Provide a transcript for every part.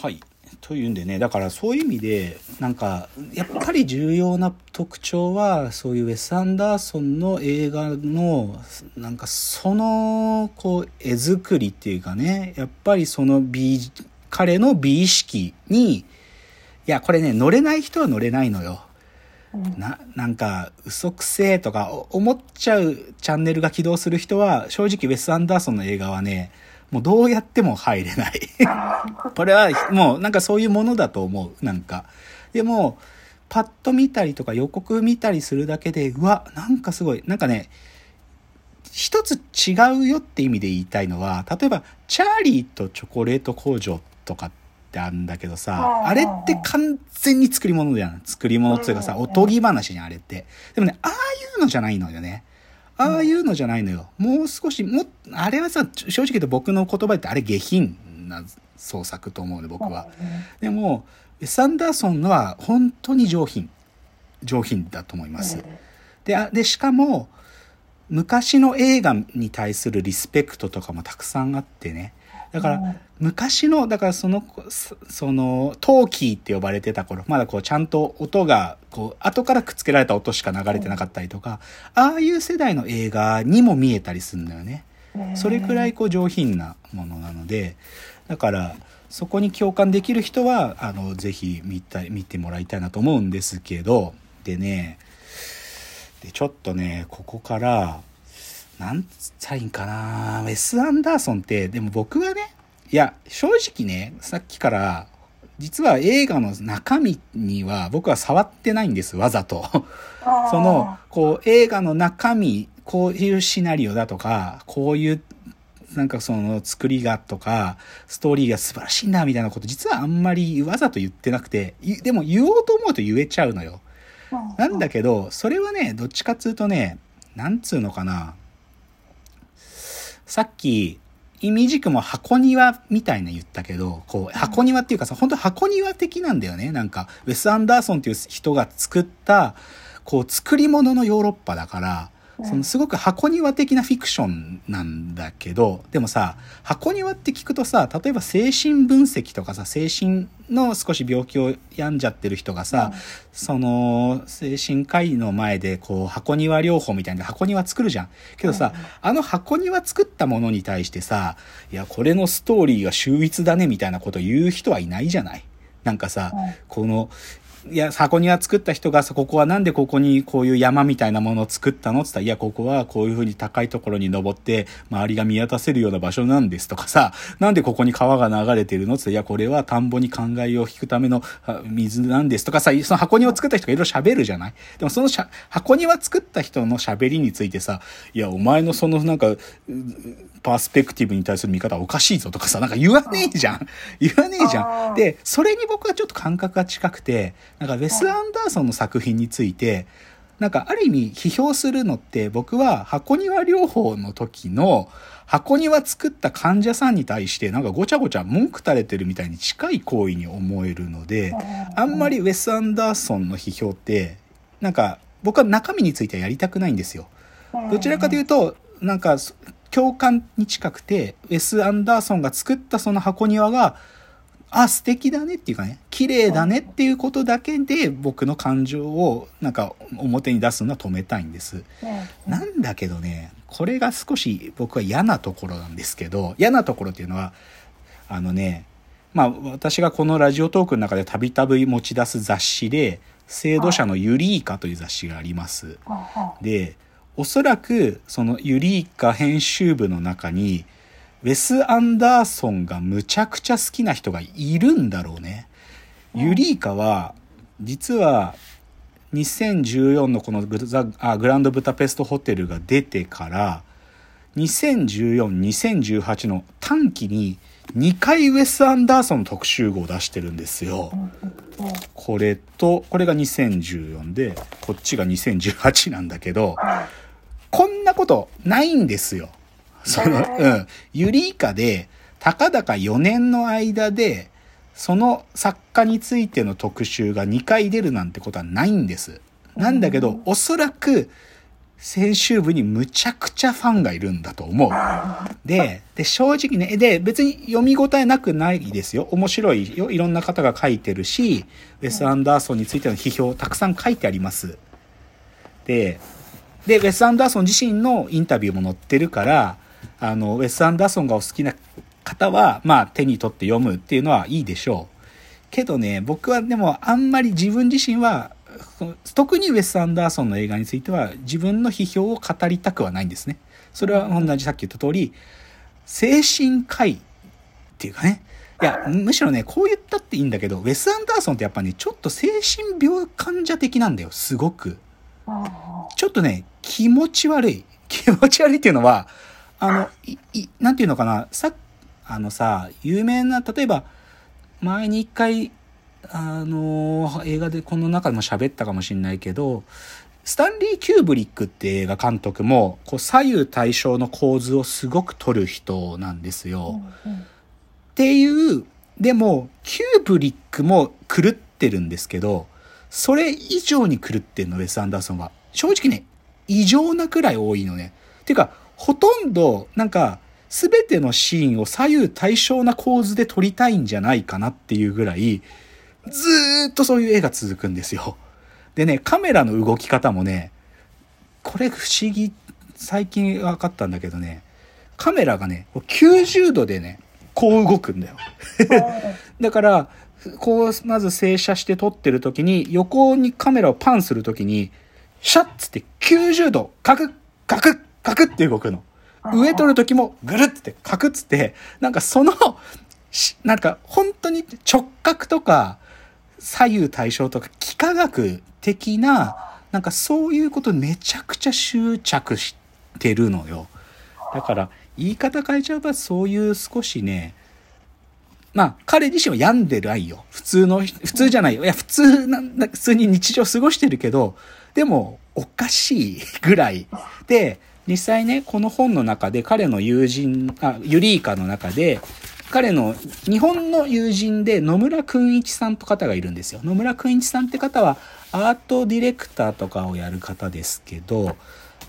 はい。というんでね、だからそういう意味で、なんか、やっぱり重要な特徴は、そういうウェス・アンダーソンの映画の、なんかその、こう、絵作りっていうかね、やっぱりその美、彼の美意識に、いや、これね、乗れない人は乗れないのよ。な、なんか、嘘くせえとか思っちゃうチャンネルが起動する人は、正直ウェス・アンダーソンの映画はね、もうどうやっても入れない。これはもうなんかそういうものだと思う。なんか。でも、パッと見たりとか予告見たりするだけで、うわ、なんかすごい。なんかね、一つ違うよって意味で言いたいのは、例えば、チャーリーとチョコレート工場とかってあるんだけどさ、あれって完全に作り物じゃん。作り物っていうかさ、おとぎ話じゃん、あれって。でもね、ああいうのじゃないのよね。ああいうのじゃないのよ。もう少し、も、あれはさ、正直言うと僕の言葉ってあれ下品な創作と思うね、僕は。でも、ウェス・アンダーソンのは本当に上品。上品だと思います。で、で、しかも、昔の映画に対するリスペクトとかもたくさんあってね。だから、昔の、だからその、その、トーキーって呼ばれてた頃、まだこう、ちゃんと音が、こう、後からくっつけられた音しか流れてなかったりとか、ああいう世代の映画にも見えたりするんだよね。それくらいこう、上品なものなので、だから、そこに共感できる人は、あの、ぜひ見たい、見てもらいたいなと思うんですけど、でね、で、ちょっとね、ここから、なんつったらいいんかなウェス・アンダーソンって、でも僕はね、いや、正直ね、さっきから、実は映画の中身には僕は触ってないんです、わざと。その、こう、映画の中身、こういうシナリオだとか、こういう、なんかその作りがとか、ストーリーが素晴らしいんだみたいなこと、実はあんまりわざと言ってなくて、でも言おうと思うと言えちゃうのよ。なんだけど、それはね、どっちかっつうとね、なんつうのかな。さっき、イミジクも箱庭みたいな言ったけど、こう、箱庭っていうかさ、本当箱庭的なんだよね。なんか、ウェス・アンダーソンっていう人が作った、こう、作り物のヨーロッパだから、そのすごく箱庭的なフィクションなんだけど、でもさ、箱庭って聞くとさ、例えば精神分析とかさ、精神の少し病気を病んじゃってる人がさ、うん、その、精神科医の前でこう、箱庭療法みたいな箱庭作るじゃん。けどさ、うん、あの箱庭作ったものに対してさ、いや、これのストーリーが秀逸だねみたいなこと言う人はいないじゃない。なんかさ、うん、この、いや、箱庭作った人がさ、ここはなんでここにこういう山みたいなものを作ったの？って言ったら、いや、ここはこういう風に高いところに登って、周りが見渡せるような場所なんですとかさ、なんでここに川が流れてるの？って言ったら、いや、これは田んぼに灌漑を引くための水なんですとかさ、その箱庭を作った人がいろいろ喋るじゃない？でもその箱庭作った人の喋りについてさ、いや、お前のそのなんか、パースペクティブに対する見方はおかしいぞとかさ、なんか言わねえじゃん。言わねえじゃん。で、それに僕はちょっと感覚が近くて、なんかウェス・アンダーソンの作品について、なんかある意味批評するのって僕は箱庭療法の時の箱庭作った患者さんに対してなんかごちゃごちゃ文句垂れてるみたいに近い行為に思えるので、あんまりウェス・アンダーソンの批評って、なんか僕は中身についてはやりたくないんですよ。どちらかというと、なんか共感に近くて、ウェス・アンダーソンが作ったその箱庭が、あ、素敵だねっていうかね、綺麗だねっていうことだけで僕の感情をなんか表に出すのは止めたいんです。なんだけどね、これが少し僕は嫌なところなんですけど、嫌なところっていうのは、あのね、まあ私がこのラジオトークの中でたびたび持ち出す雑誌で、制度者のユリーカという雑誌があります。で、おそらくそのユリーカ編集部の中にウェス・アンダーソンがむちゃくちゃ好きな人がいるんだろうね。ユリーカは実は2014のこのグあグランドブタペストホテルが出てから2014、2018の短期に2回ウェス・アンダーソンの特集号を出してるんですよ。これと、これが2014で、こっちが2018なんだけど、ことないんですよ。その、うん。ユリイカで、たかだか4年の間で、その作家についての特集が2回出るなんてことはないんです。なんだけど、おそらく、編集部にむちゃくちゃファンがいるんだと思う。で、で、正直ね、で、別に読み応えなくないですよ。面白いよ。いろんな方が書いてるし、ウェス・アンダーソンについての批評たくさん書いてあります。で、で、ウェス・アンダーソン自身のインタビューも載ってるから、あの、ウェス・アンダーソンがお好きな方は、まあ、手に取って読むっていうのはいいでしょう。けどね、僕はでもあんまり自分自身は特にウェス・アンダーソンの映画については自分の批評を語りたくはないんですね。それは同じさっき言った通り、精神科医っていうかね、いや、むしろね、こう言ったっていいんだけど、ウェス・アンダーソンってやっぱね、ちょっと精神病患者的なんだよ、すごく。ちょっとね、気持ち悪い。気持ち悪いっていうのは、あの、い、い、なんていうのかな、さ、あのさ、有名な、例えば、前に一回あの映画でこの中でも喋ったかもしんないけど、スタンリー・キューブリックって映画監督も、こう左右対称の構図をすごく撮る人なんですよ。うんうん、っていう、でも、キューブリックも狂ってるんですけど、それ以上に狂ってんの、ウェス・アンダーソンは。正直ね、異常なくらい多いのね。ていうか、ほとんど、なんか、すべてのシーンを左右対称な構図で撮りたいんじゃないかなっていうぐらい、ずーっとそういう絵が続くんですよ。でね、カメラの動き方もね、これ不思議、最近分かったんだけどね、カメラがね、90度でね、こう動くんだよ。だから、こう、まず静車して撮ってる時に、横にカメラをパンする時に、シャッつって90度、カクッ、カクッ、カクッって動くの。上撮る時もぐるってカクッつって、なんかその、なんか本当に直角とか、左右対称とか幾何学的な、なんかそういうことめちゃくちゃ執着してるのよ。だから、言い方変えちゃえばそういう少しね、まあ、彼自身は病んでないよ。普通の、普通じゃないよ。いや、普通なんだ、普通に日常過ごしてるけど、でも、おかしいぐらい。で、実際ね、この本の中で彼の友人、あ、ユリーカの中で、彼の日本の友人で野村く一さんと方がいるんですよ。野村く一さんって方はアートディレクターとかをやる方ですけど、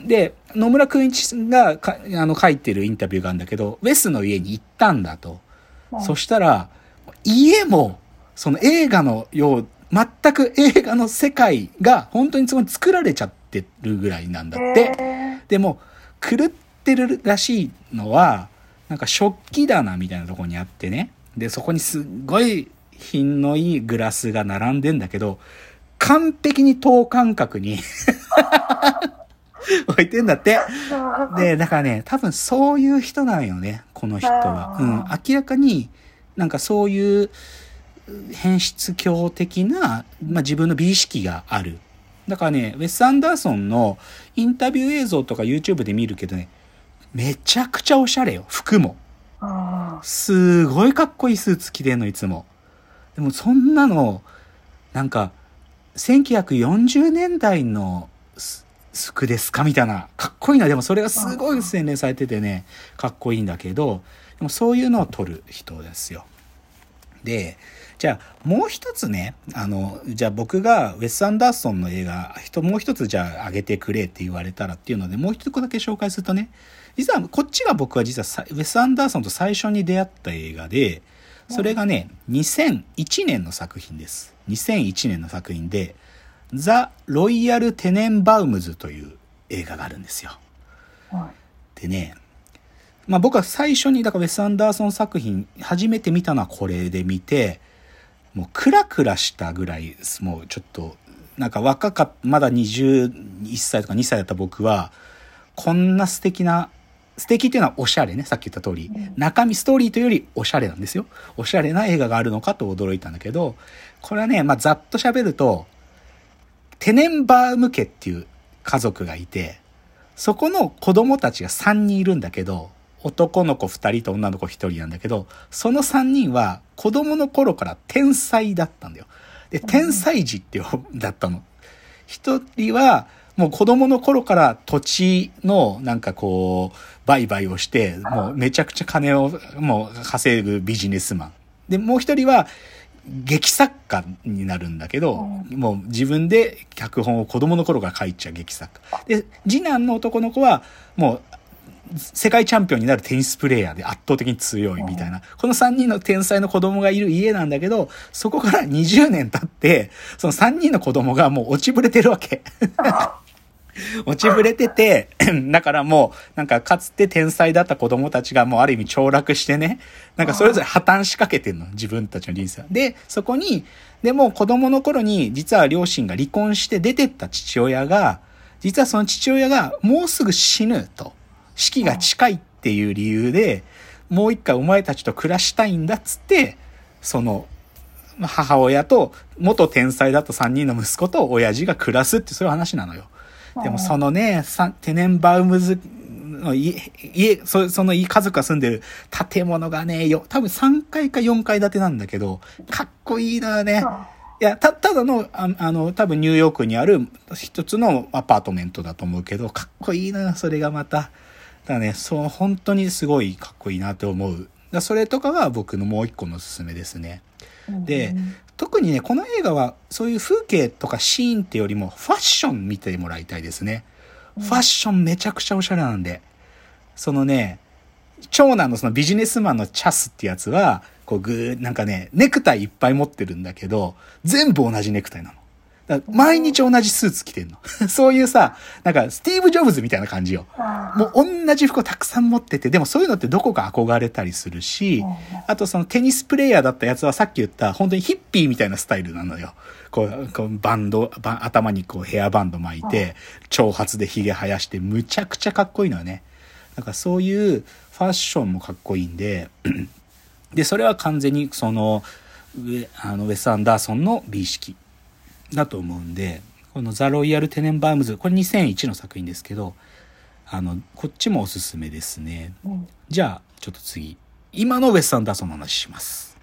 で、野村く一がかあの書いてるインタビューがあるんだけど、ウェスの家に行ったんだと。そしたら、家も、その映画のよう、全く映画の世界が本当にそこに作られちゃってるぐらいなんだって。でも、狂ってるらしいのは、なんか食器棚みたいなとこにあってね。で、そこにすっごい品のいいグラスが並んでんだけど、完璧に等間隔に 置いてんだって。で、だからね、多分そういう人なんよね、この人は。うん、明らかになんかそういう変質狂的な、まあ、自分の美意識がある。だからね、ウェス・アンダーソンのインタビュー映像とか YouTube で見るけどね、めちゃくちゃおしゃれよ、服も。すごいかっこいいスーツ着てんの、いつも。でもそんなの、なんか、1940年代の服ですか？みたいな。かっこいいな。でもそれがすごい洗練されててね、かっこいいんだけど、でもそういうのを撮る人ですよ。で、じゃあもう一つね、あの、じゃあ僕がウェス・アンダーソンの映画、人もう一つじゃあ上げてくれって言われたらっていうので、もう一つだけ紹介するとね、実は、こっちが僕は実はウェス・アンダーソンと最初に出会った映画で、それがね、2001年の作品です。2001年の作品で、ザ・ロイヤル・テネンバウムズという映画があるんですよ。でね、まあ僕は最初に、だからウェス・アンダーソン作品、初めて見たのはこれで見て、もうクラクラしたぐらい、もうちょっと、なんか若かった、まだ21歳とか2歳だった僕は、こんな素敵な素敵っていうのはおしゃれね。さっき言った通り。中身、ストーリーというよりおしゃれなんですよ。おしゃれな映画があるのかと驚いたんだけど、これはね、まあ、ざっと喋ると、テネンバーム家っていう家族がいて、そこの子供たちが3人いるんだけど、男の子2人と女の子1人なんだけど、その3人は子供の頃から天才だったんだよ。で、天才児ってだったの。1人は、もう子供の頃から土地のなんかこう、売買をして、もうめちゃくちゃ金をもう稼ぐビジネスマン。で、もう一人は、劇作家になるんだけど、もう自分で脚本を子供の頃から書いちゃう劇作家。で、次男の男の子は、もう、世界チャンピオンになるテニスプレーヤーで圧倒的に強いみたいな。この3人の天才の子供がいる家なんだけど、そこから20年経って、その3人の子供がもう落ちぶれてるわけ。落ちぶれてて、だからもう、なんかかつて天才だった子供たちがもうある意味凋落してね、なんかそれぞれ破綻しかけてんの、自分たちの人生。で、そこに、でも子供の頃に実は両親が離婚して出てった父親が、実はその父親がもうすぐ死ぬと。死期が近いっていう理由で、もう一回お前たちと暮らしたいんだっつって、その、母親と元天才だった3人の息子と親父が暮らすってそういう話なのよ。でもそのね、テネンバウムズの家、家、そその家族が住んでる建物がね、よ、多分3階か4階建てなんだけど、かっこいいのよね。いや、た、ただの、ああの、多分ニューヨークにある一つのアパートメントだと思うけど、かっこいいのよ、それがまた。だからね、そう、本当にすごいかっこいいなと思う。だそれとかが僕のもう一個のおすすめですね。で、特にね、この映画はそういう風景とかシーンってよりもファッション見てもらいたいですね。ファッションめちゃくちゃおしゃれなんで。そのね、長男のそのビジネスマンのチャスってやつは、こうぐー、なんかね、ネクタイいっぱい持ってるんだけど、全部同じネクタイなの。毎日同じスーツ着てんの。そういうさ、なんかスティーブ・ジョブズみたいな感じよ。もう同じ服をたくさん持ってて、でもそういうのってどこか憧れたりするし、あとそのテニスプレイヤーだったやつはさっき言った本当にヒッピーみたいなスタイルなのよ。こう、こうバンドバ、頭にこうヘアバンド巻いて、長髪で髭生やして、むちゃくちゃかっこいいのよね。なんかそういうファッションもかっこいいんで、で、それは完全にその、あのウェス・アンダーソンの美意識だと思うんで、このザ・ロイヤル・テネンバームズ、これ2001の作品ですけど、あの、こっちもおすすめですね。うん、じゃあ、ちょっと次、今のウェス・アンダーソンの話します。